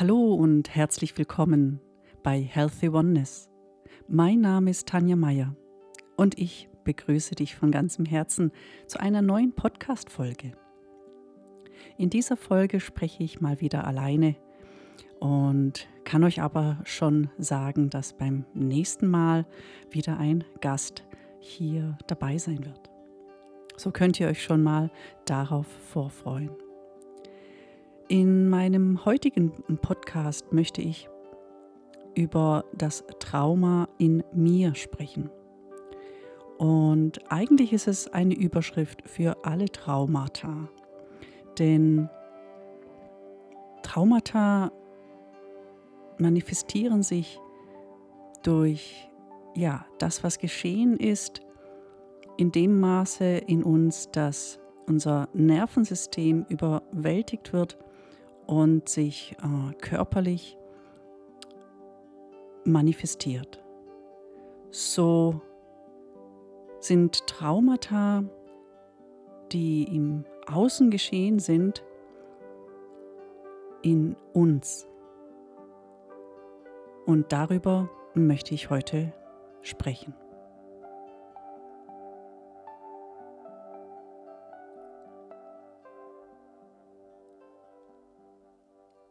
Hallo und herzlich willkommen bei Healthy Oneness. Mein Name ist Tanja Meyer und ich begrüße dich von ganzem Herzen zu einer neuen Podcast-Folge. In dieser Folge spreche ich mal wieder alleine und kann euch aber schon sagen, dass beim nächsten Mal wieder ein Gast hier dabei sein wird. So könnt ihr euch schon mal darauf vorfreuen. In meinem heutigen Podcast möchte ich über das Trauma in mir sprechen. Und eigentlich ist es eine Überschrift für alle Traumata. Denn Traumata manifestieren sich durch ja, das, was geschehen ist, in dem Maße in uns, dass unser Nervensystem überwältigt wird und sich äh, körperlich manifestiert. So sind Traumata, die im Außen geschehen sind, in uns. Und darüber möchte ich heute sprechen.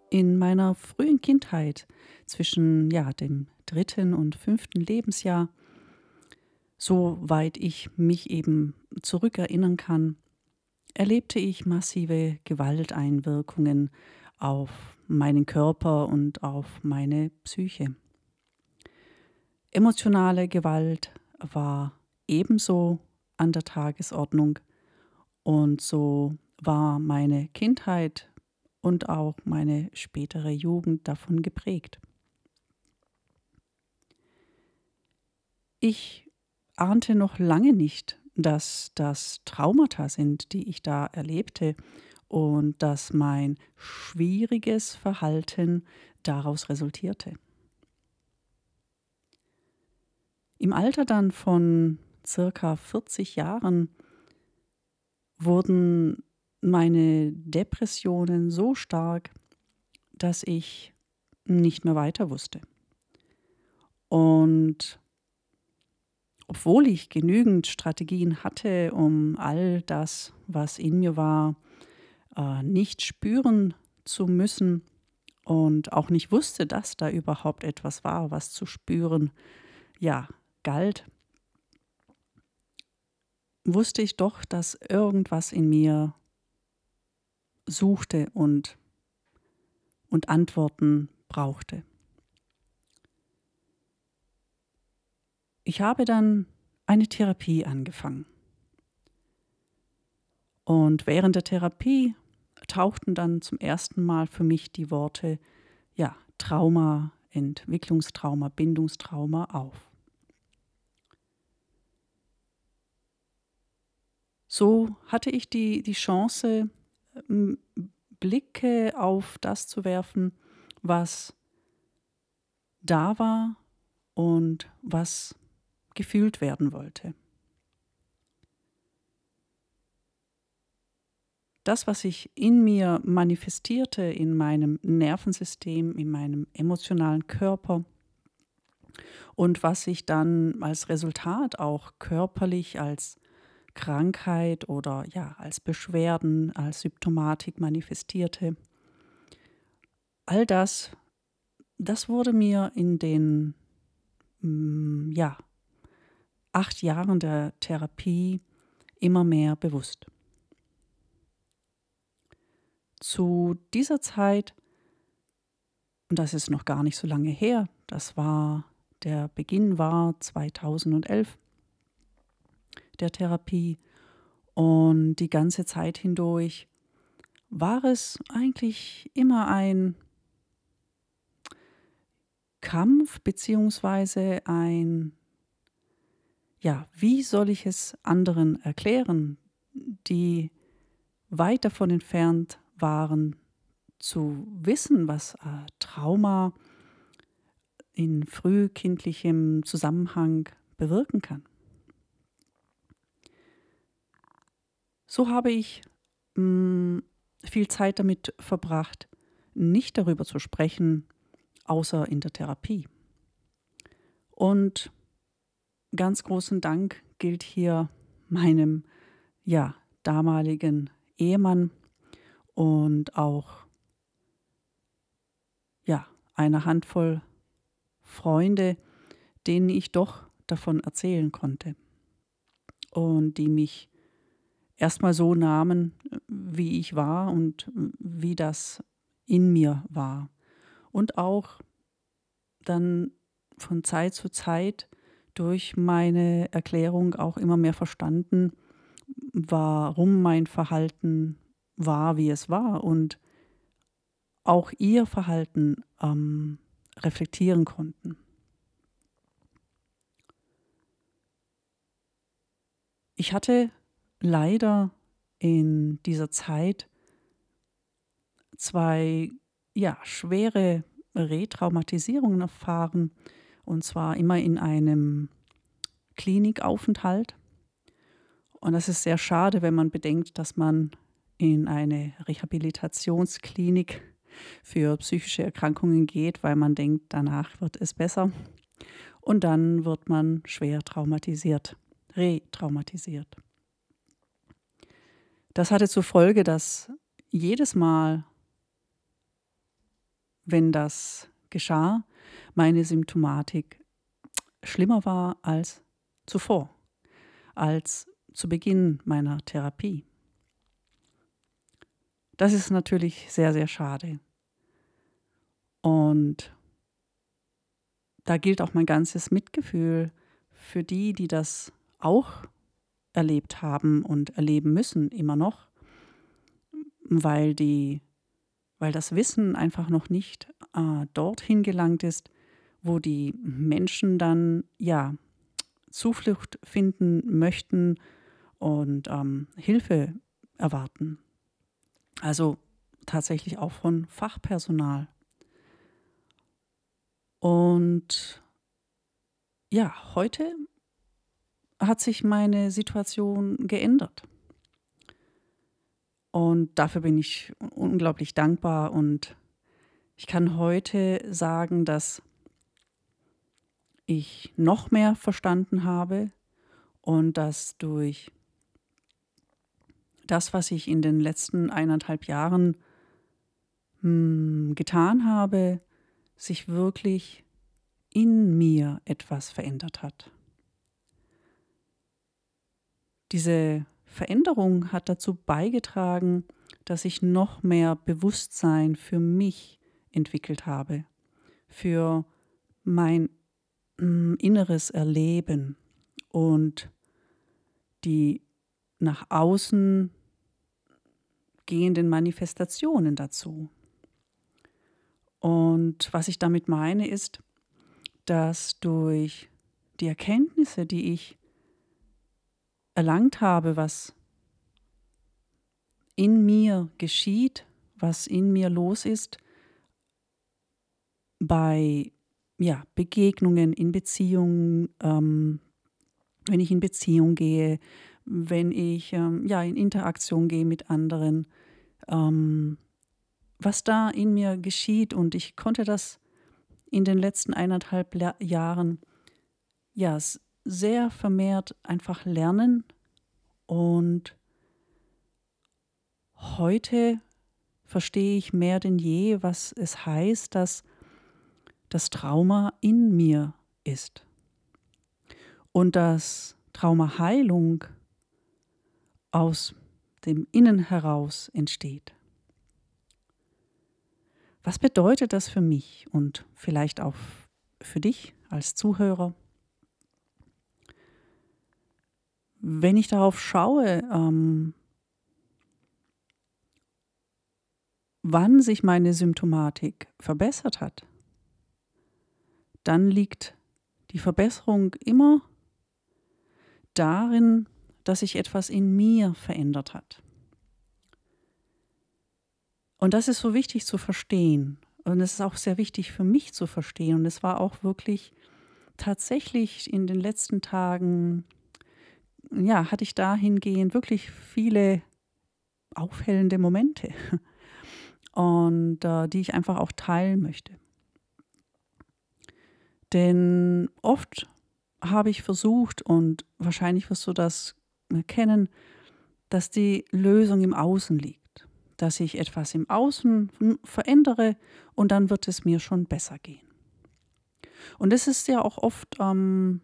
In meiner frühen Kindheit, zwischen ja, dem dritten und fünften Lebensjahr, soweit ich mich eben zurückerinnern kann, erlebte ich massive Gewalteinwirkungen auf meinen Körper und auf meine Psyche. Emotionale Gewalt war ebenso an der Tagesordnung und so war meine Kindheit und auch meine spätere Jugend davon geprägt. Ich ahnte noch lange nicht, dass das Traumata sind, die ich da erlebte und dass mein schwieriges Verhalten daraus resultierte. Im Alter dann von circa 40 Jahren wurden meine Depressionen so stark, dass ich nicht mehr weiter wusste. Und obwohl ich genügend Strategien hatte, um all das, was in mir war, äh, nicht spüren zu müssen und auch nicht wusste, dass da überhaupt etwas war, was zu spüren, ja, galt, wusste ich doch, dass irgendwas in mir suchte und, und Antworten brauchte. Ich habe dann eine Therapie angefangen. Und während der Therapie tauchten dann zum ersten Mal für mich die Worte ja, Trauma, Entwicklungstrauma, Bindungstrauma auf. So hatte ich die, die Chance, Blicke auf das zu werfen, was da war und was gefühlt werden wollte. Das, was sich in mir manifestierte, in meinem Nervensystem, in meinem emotionalen Körper und was sich dann als Resultat auch körperlich als Krankheit oder ja, als Beschwerden, als Symptomatik manifestierte. All das, das wurde mir in den mm, ja, acht Jahren der Therapie immer mehr bewusst. Zu dieser Zeit, und das ist noch gar nicht so lange her, das war, der Beginn war 2011, der Therapie. Und die ganze Zeit hindurch war es eigentlich immer ein Kampf beziehungsweise ein, ja, wie soll ich es anderen erklären, die weit davon entfernt waren, zu wissen, was äh, Trauma in frühkindlichem Zusammenhang bewirken kann. So habe ich mh, mm, viel Zeit damit verbracht, nicht darüber zu sprechen, außer in der Therapie. Und ganz großen Dank gilt hier meinem ja, damaligen Ehemann und auch ja, einer Handvoll Freunde, denen ich doch davon erzählen konnte und die mich erstmal so nahmen, wie ich war und wie das in mir war. Und auch dann von Zeit zu Zeit durch meine Erklärung auch immer mehr verstanden, warum mein Verhalten war, wie es war und auch ihr Verhalten ähm, reflektieren konnten. Ich hatte leider in dieser Zeit zwei ja, schwere Retraumatisierungen erfahren, und zwar immer in einem Klinikaufenthalt. Und das ist sehr schade, wenn man bedenkt, dass man in eine Rehabilitationsklinik für psychische Erkrankungen geht, weil man denkt, danach wird es besser. Und dann wird man schwer traumatisiert, retraumatisiert. Das hatte zur Folge, dass jedes Mal, wenn das geschah, meine Symptomatik schlimmer war als zuvor, als zu Beginn meiner Therapie. Das ist natürlich sehr, sehr schade. Und da gilt auch mein ganzes Mitgefühl für die, die das auch erlebt haben und erleben müssen, immer noch, weil, die, weil das Wissen einfach noch nicht äh, dorthin gelangt ist, wo die Menschen dann ja Zuflucht finden möchten und ähm, Hilfe erwarten. Also tatsächlich auch von Fachpersonal. Und ja, heute hat sich meine Situation geändert. Und dafür bin ich unglaublich dankbar und ich kann heute sagen, dass ich noch mehr verstanden habe und dass durch das, was ich in den letzten eineinhalb Jahren hm, getan habe, sich wirklich in mir etwas verändert hat. Diese Veränderung hat dazu beigetragen, dass ich noch mehr Bewusstsein für mich entwickelt habe, für mein mm, inneres Erleben und die nach außen gehenden Manifestationen dazu. Und was ich damit meine, ist, dass durch die Erkenntnisse, die ich erlangt habe, was in mir geschieht, was in mir los ist, bei ja, Begegnungen, in Beziehungen, ähm, wenn ich in Beziehung gehe, wenn ich ähm, ja, in Interaktion gehe mit anderen, ähm, was da in mir geschieht. Und ich konnte das in den letzten eineinhalb Jahren ja sehr vermehrt einfach lernen und heute verstehe ich mehr denn je, was es heißt, dass das Trauma in mir ist und dass Traumaheilung aus dem Innen heraus entsteht. Was bedeutet das für mich und vielleicht auch für dich als Zuhörer? Wenn ich darauf schaue, ähm, wann sich meine Symptomatik verbessert hat, dann liegt die Verbesserung immer darin, dass sich etwas in mir verändert hat. Und das ist so wichtig zu verstehen. Und es ist auch sehr wichtig für mich zu verstehen. Und es war auch wirklich tatsächlich in den letzten Tagen ja, hatte ich dahingehend wirklich viele aufhellende Momente. und äh, die ich einfach auch teilen möchte. Denn oft habe ich versucht, und wahrscheinlich wirst du das kennen, dass die Lösung im Außen liegt. Dass ich etwas im Außen verändere und dann wird es mir schon besser gehen. Und das ist ja auch oft ähm,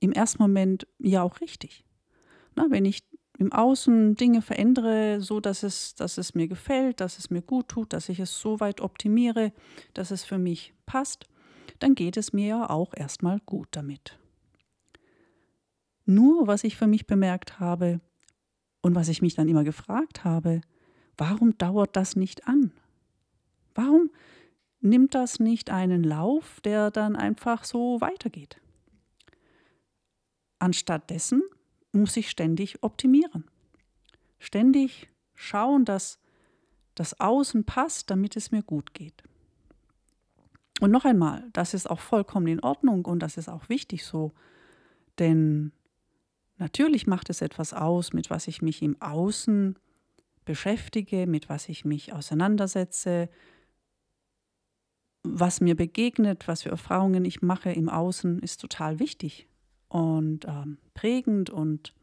im ersten Moment ja auch richtig. Na, wenn ich im Außen Dinge verändere, so dass es, dass es mir gefällt, dass es mir gut tut, dass ich es so weit optimiere, dass es für mich passt, dann geht es mir ja auch erstmal gut damit. Nur was ich für mich bemerkt habe und was ich mich dann immer gefragt habe, warum dauert das nicht an? Warum nimmt das nicht einen Lauf, der dann einfach so weitergeht? Anstattdessen muss ich ständig optimieren. Ständig schauen, dass das Außen passt, damit es mir gut geht. Und noch einmal, das ist auch vollkommen in Ordnung und das ist auch wichtig so, denn natürlich macht es etwas aus, mit was ich mich im Außen beschäftige, mit was ich mich auseinandersetze, was mir begegnet, was für Erfahrungen ich mache im Außen, ist total wichtig und ähm, prägend und,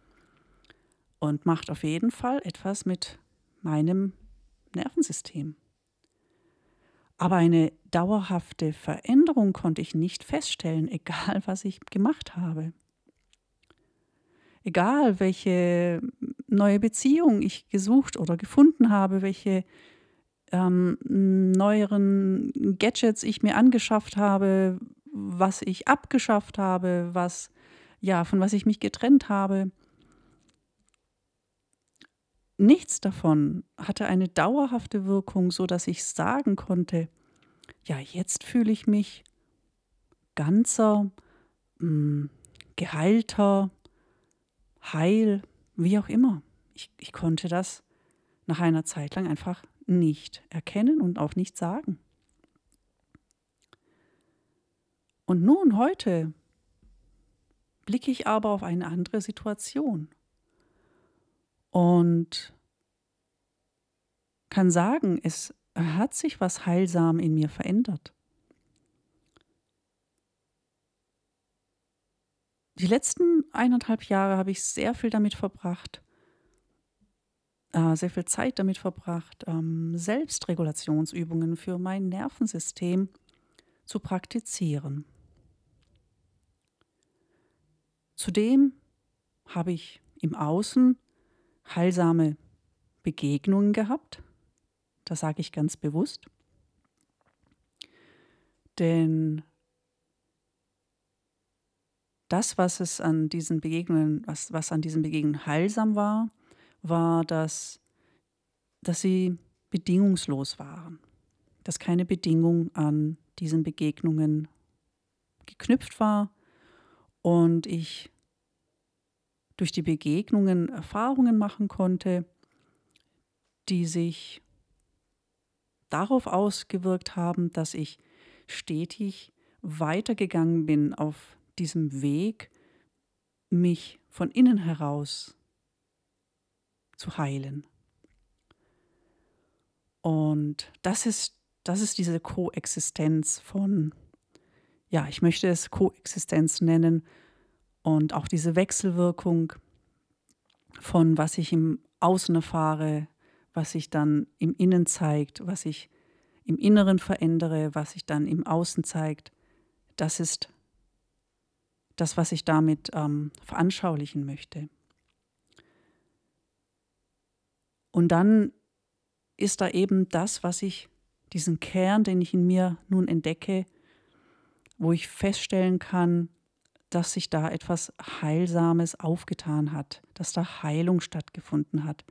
und macht auf jeden Fall etwas mit meinem Nervensystem. Aber eine dauerhafte Veränderung konnte ich nicht feststellen, egal was ich gemacht habe. Egal welche neue Beziehung ich gesucht oder gefunden habe, welche ähm, neueren Gadgets ich mir angeschafft habe, was ich abgeschafft habe, was ja, von was ich mich getrennt habe. Nichts davon hatte eine dauerhafte Wirkung, so dass ich sagen konnte, ja, jetzt fühle ich mich ganzer, mh, hm, geheilter, heil, wie auch immer. Ich, ich konnte das nach einer Zeit lang einfach nicht erkennen und auch nicht sagen. Und nun heute blicke ich aber auf eine andere Situation und kann sagen, es hat sich was heilsam in mir verändert. Die letzten eineinhalb Jahre habe ich sehr viel damit verbracht, äh, sehr viel Zeit damit verbracht, ähm, Selbstregulationsübungen für mein Nervensystem zu praktizieren. Zudem habe ich im Außen heilsame Begegnungen gehabt. Das sage ich ganz bewusst. Denn das, was es an diesen Begegnungen, was, was an diesen Begegnungen heilsam war, war, dass, dass sie bedingungslos waren. Dass keine Bedingung an diesen Begegnungen geknüpft war, und ich durch die Begegnungen Erfahrungen machen konnte, die sich darauf ausgewirkt haben, dass ich stetig weitergegangen bin auf diesem Weg, mich von innen heraus zu heilen. Und das ist, das ist diese Koexistenz von ja, ich möchte es Koexistenz nennen und auch diese Wechselwirkung von was ich im Außen erfahre, was sich dann im Innen zeigt, was ich im Inneren verändere, was sich dann im Außen zeigt, das ist das, was ich damit ähm, veranschaulichen möchte. Und dann ist da eben das, was ich, diesen Kern, den ich in mir nun entdecke, wo ich feststellen kann, dass sich da etwas Heilsames aufgetan hat, dass da Heilung stattgefunden hat,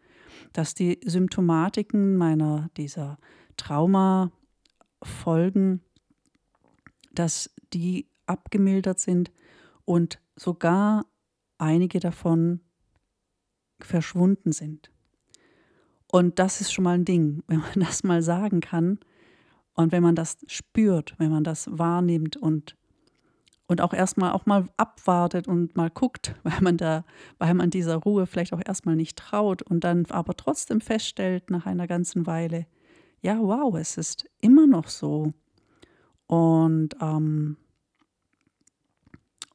dass die Symptomatiken meiner dieser Traumafolgen, dass die abgemildert sind und sogar einige davon verschwunden sind. Und das ist schon mal ein Ding, wenn man das mal sagen kann, und wenn man das spürt, wenn man das wahrnimmt und, und auch erstmal auch mal abwartet und mal guckt, weil man da, weil man dieser Ruhe vielleicht auch erstmal nicht traut und dann aber trotzdem feststellt nach einer ganzen Weile, ja, wow, es ist immer noch so. Und, ähm,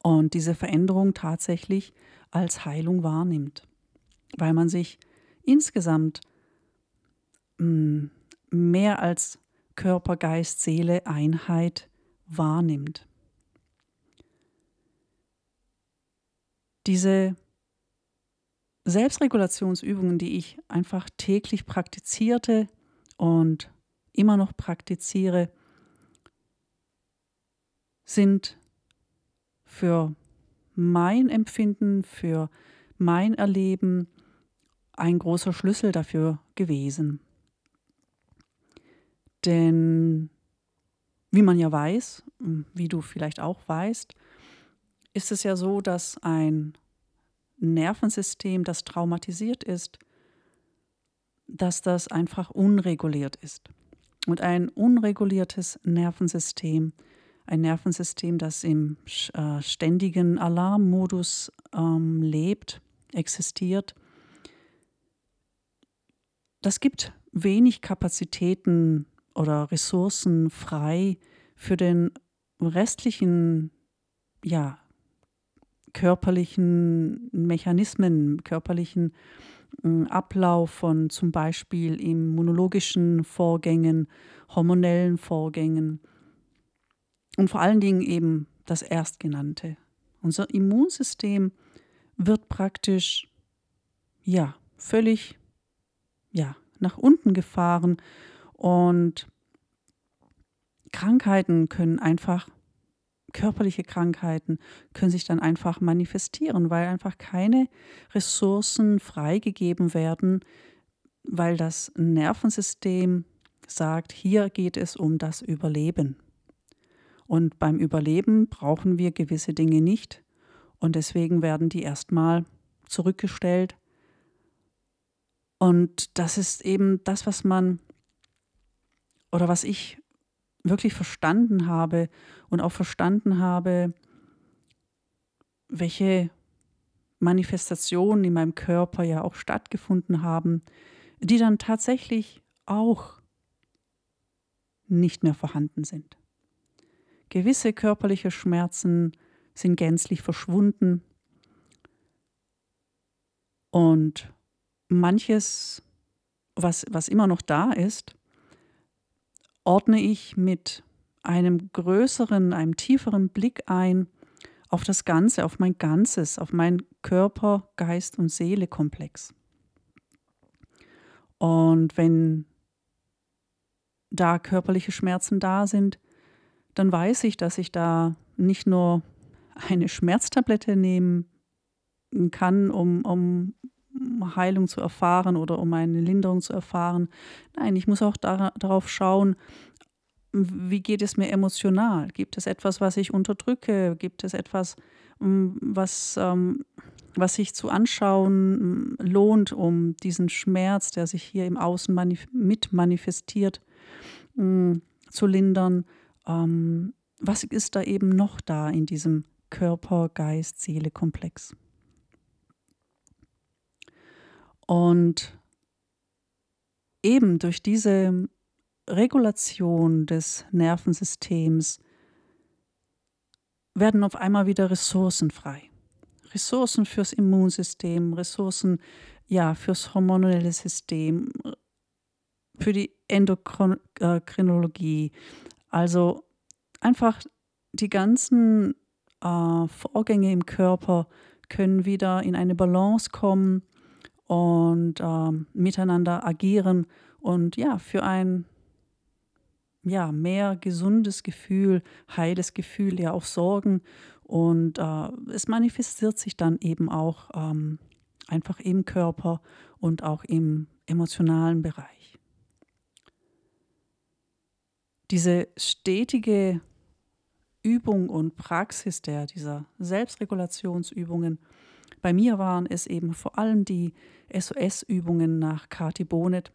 und diese Veränderung tatsächlich als Heilung wahrnimmt, weil man sich insgesamt mh, mm, mehr als Körper, Geist, Seele, Einheit wahrnimmt. Diese Selbstregulationsübungen, die ich einfach täglich praktizierte und immer noch praktiziere, sind für mein Empfinden, für mein Erleben ein großer Schlüssel dafür gewesen. Denn wie man ja weiß, wie du vielleicht auch weißt, ist es ja so, dass ein Nervensystem, das traumatisiert ist, dass das einfach unreguliert ist. Und ein unreguliertes Nervensystem, ein Nervensystem, das im äh, ständigen Alarmmodus ähm, lebt, existiert, das gibt wenig Kapazitäten oder Ressourcen frei für den restlichen, ja, körperlichen Mechanismen, körperlichen äh, Ablauf von zum Beispiel immunologischen Vorgängen, hormonellen Vorgängen und vor allen Dingen eben das Erstgenannte. Unser Immunsystem wird praktisch ja völlig ja nach unten gefahren und Krankheiten können einfach körperliche Krankheiten können sich dann einfach manifestieren, weil einfach keine Ressourcen freigegeben werden, weil das Nervensystem sagt, hier geht es um das Überleben. Und beim Überleben brauchen wir gewisse Dinge nicht und deswegen werden die erstmal zurückgestellt. Und das ist eben das, was man oder was ich wirklich verstanden habe und auch verstanden habe, welche Manifestationen in meinem Körper ja auch stattgefunden haben, die dann tatsächlich auch nicht mehr vorhanden sind. Gewisse körperliche Schmerzen sind gänzlich verschwunden und manches, was, was immer noch da ist, ordne ich mit einem größeren, einem tieferen Blick ein auf das Ganze, auf mein Ganzes, auf meinen Körper, Geist und Seele Komplex. Und wenn da körperliche Schmerzen da sind, dann weiß ich, dass ich da nicht nur eine Schmerztablette nehmen kann, um, um Heilung zu erfahren oder um eine Linderung zu erfahren. Nein, ich muss auch da, darauf schauen, wie geht es mir emotional? Gibt es etwas, was ich unterdrücke? Gibt es etwas, was, ähm, was sich zu anschauen lohnt, um diesen Schmerz, der sich hier im Außen manif mit manifestiert, zu lindern? Ähm, was ist da eben noch da in diesem Körper, Geist, Seele Komplex? Und eben durch diese Regulation des Nervensystems werden auf einmal wieder Ressourcen frei. Ressourcen fürs Immunsystem, Ressourcen ja fürs hormonelle System, für die Endokrinologie. Also einfach die ganzen äh, Vorgänge im Körper können wieder in eine Balance kommen und äh, miteinander agieren und ja, für ein ja, mehr gesundes Gefühl, heiles Gefühl, ja auch Sorgen. Und äh, es manifestiert sich dann eben auch ähm, einfach im Körper und auch im emotionalen Bereich. Diese stetige Übung und Praxis der, dieser Selbstregulationsübungen, bei mir waren es eben vor allem die SOS-Übungen nach Kati Bonet.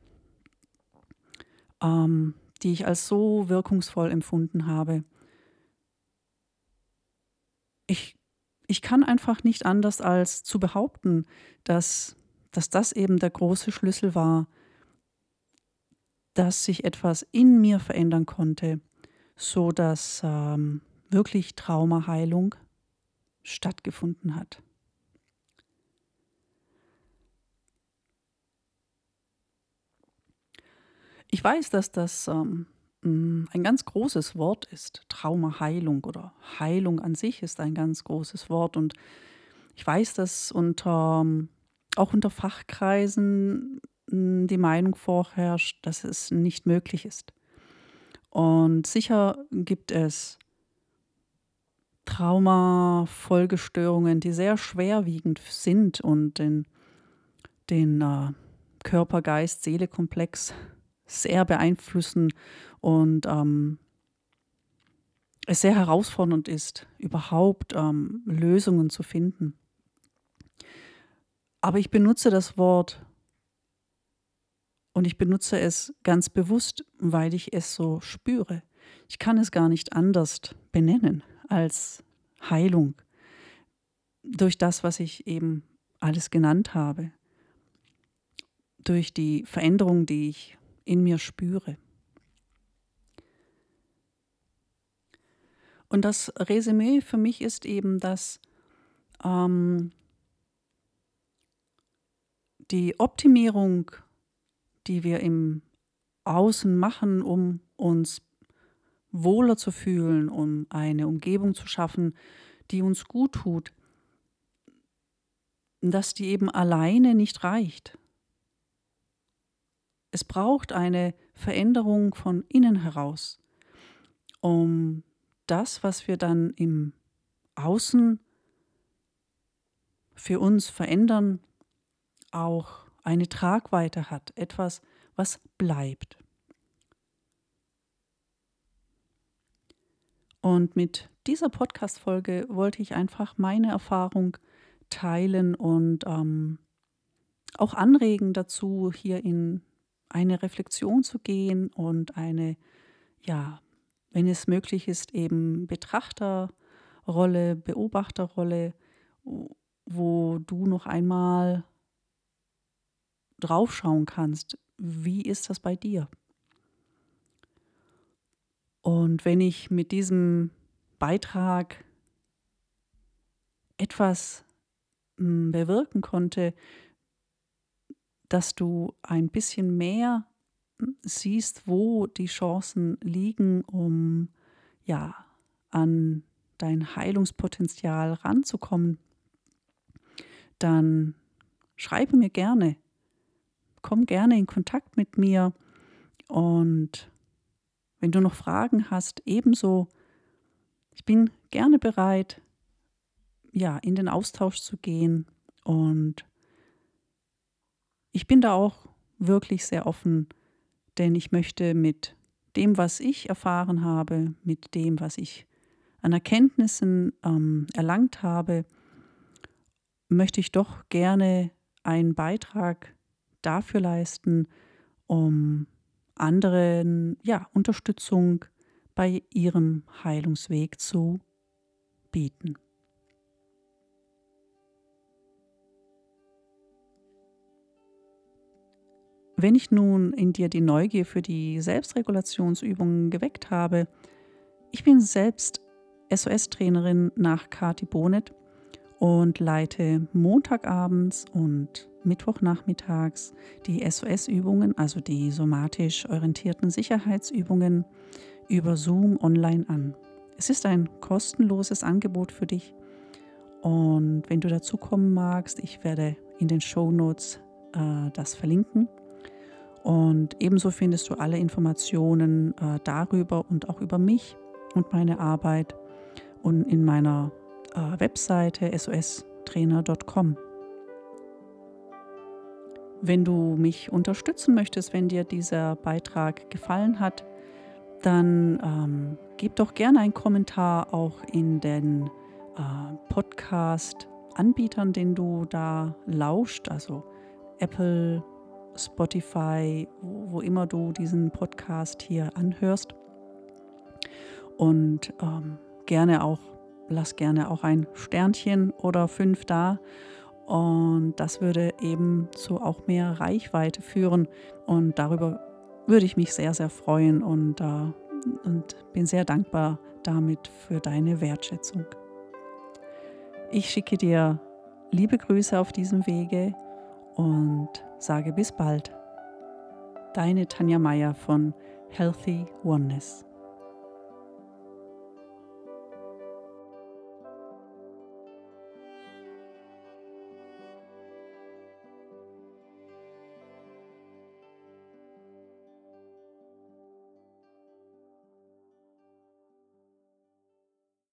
Ähm, die ich als so wirkungsvoll empfunden habe. Ich, ich kann einfach nicht anders als zu behaupten, dass, dass das eben der große Schlüssel war, dass sich etwas in mir verändern konnte, so dass ähm, wirklich Traumaheilung stattgefunden hat. Ich weiß, dass das ähm, ein ganz großes Wort ist. Traumaheilung oder Heilung an sich ist ein ganz großes Wort. Und ich weiß, dass unter, auch unter Fachkreisen die Meinung vorherrscht, dass es nicht möglich ist. Und sicher gibt es Trauma-Folgestörungen, die sehr schwerwiegend sind und den, den äh, Körper-Geist-Seele-Komplex sehr beeinflussen und ähm, es sehr herausfordernd ist, überhaupt ähm, Lösungen zu finden. Aber ich benutze das Wort und ich benutze es ganz bewusst, weil ich es so spüre. Ich kann es gar nicht anders benennen als Heilung durch das, was ich eben alles genannt habe, durch die Veränderung, die ich in mir spüre. Und das Resümee für mich ist eben, dass ähm, die Optimierung, die wir im Außen machen, um uns wohler zu fühlen, um eine Umgebung zu schaffen, die uns gut tut, dass die eben alleine nicht reicht. Es braucht eine Veränderung von innen heraus, um das, was wir dann im Außen für uns verändern, auch eine Tragweite hat, etwas, was bleibt. Und mit dieser Podcast-Folge wollte ich einfach meine Erfahrung teilen und ähm, auch anregen dazu, hier in eine Reflexion zu gehen und eine, ja, wenn es möglich ist, eben Betrachterrolle, Beobachterrolle, wo du noch einmal draufschauen kannst, wie ist das bei dir? Und wenn ich mit diesem Beitrag etwas hm, bewirken konnte, dass du ein bisschen mehr siehst, wo die Chancen liegen, um ja an dein Heilungspotenzial ranzukommen, dann schreibe mir gerne. Komm gerne in Kontakt mit mir und wenn du noch Fragen hast, ebenso. Ich bin gerne bereit, ja, in den Austausch zu gehen und ich bin da auch wirklich sehr offen, denn ich möchte mit dem, was ich erfahren habe, mit dem, was ich an Erkenntnissen ähm, erlangt habe, möchte ich doch gerne einen Beitrag dafür leisten, um anderen ja, Unterstützung bei ihrem Heilungsweg zu bieten. Wenn ich nun in dir die Neugier für die Selbstregulationsübungen geweckt habe, ich bin selbst SOS-Trainerin nach Kati Bonet und leite Montagabends und Mittwochnachmittags die SOS-Übungen, also die somatisch orientierten Sicherheitsübungen, über Zoom online an. Es ist ein kostenloses Angebot für dich und wenn du dazu kommen magst, ich werde in den Show Notes äh, das verlinken. Und ebenso findest du alle Informationen äh, darüber und auch über mich und meine Arbeit und in meiner äh, Webseite sostrainer.com. Wenn du mich unterstützen möchtest, wenn dir dieser Beitrag gefallen hat, dann ähm, gib doch gerne einen Kommentar auch in den äh, Podcast-Anbietern, den du da lauscht, also Apple, Spotify, wo, immer du diesen Podcast hier anhörst. Und ähm, gerne auch, lass gerne auch ein Sternchen oder fünf da. Und das würde eben zu auch mehr Reichweite führen. Und darüber würde ich mich sehr, sehr freuen und, äh, und bin sehr dankbar damit für deine Wertschätzung. Ich schicke dir liebe Grüße auf diesem Wege und sage bis bald. Deine Tanja Meier von Healthy Oneness.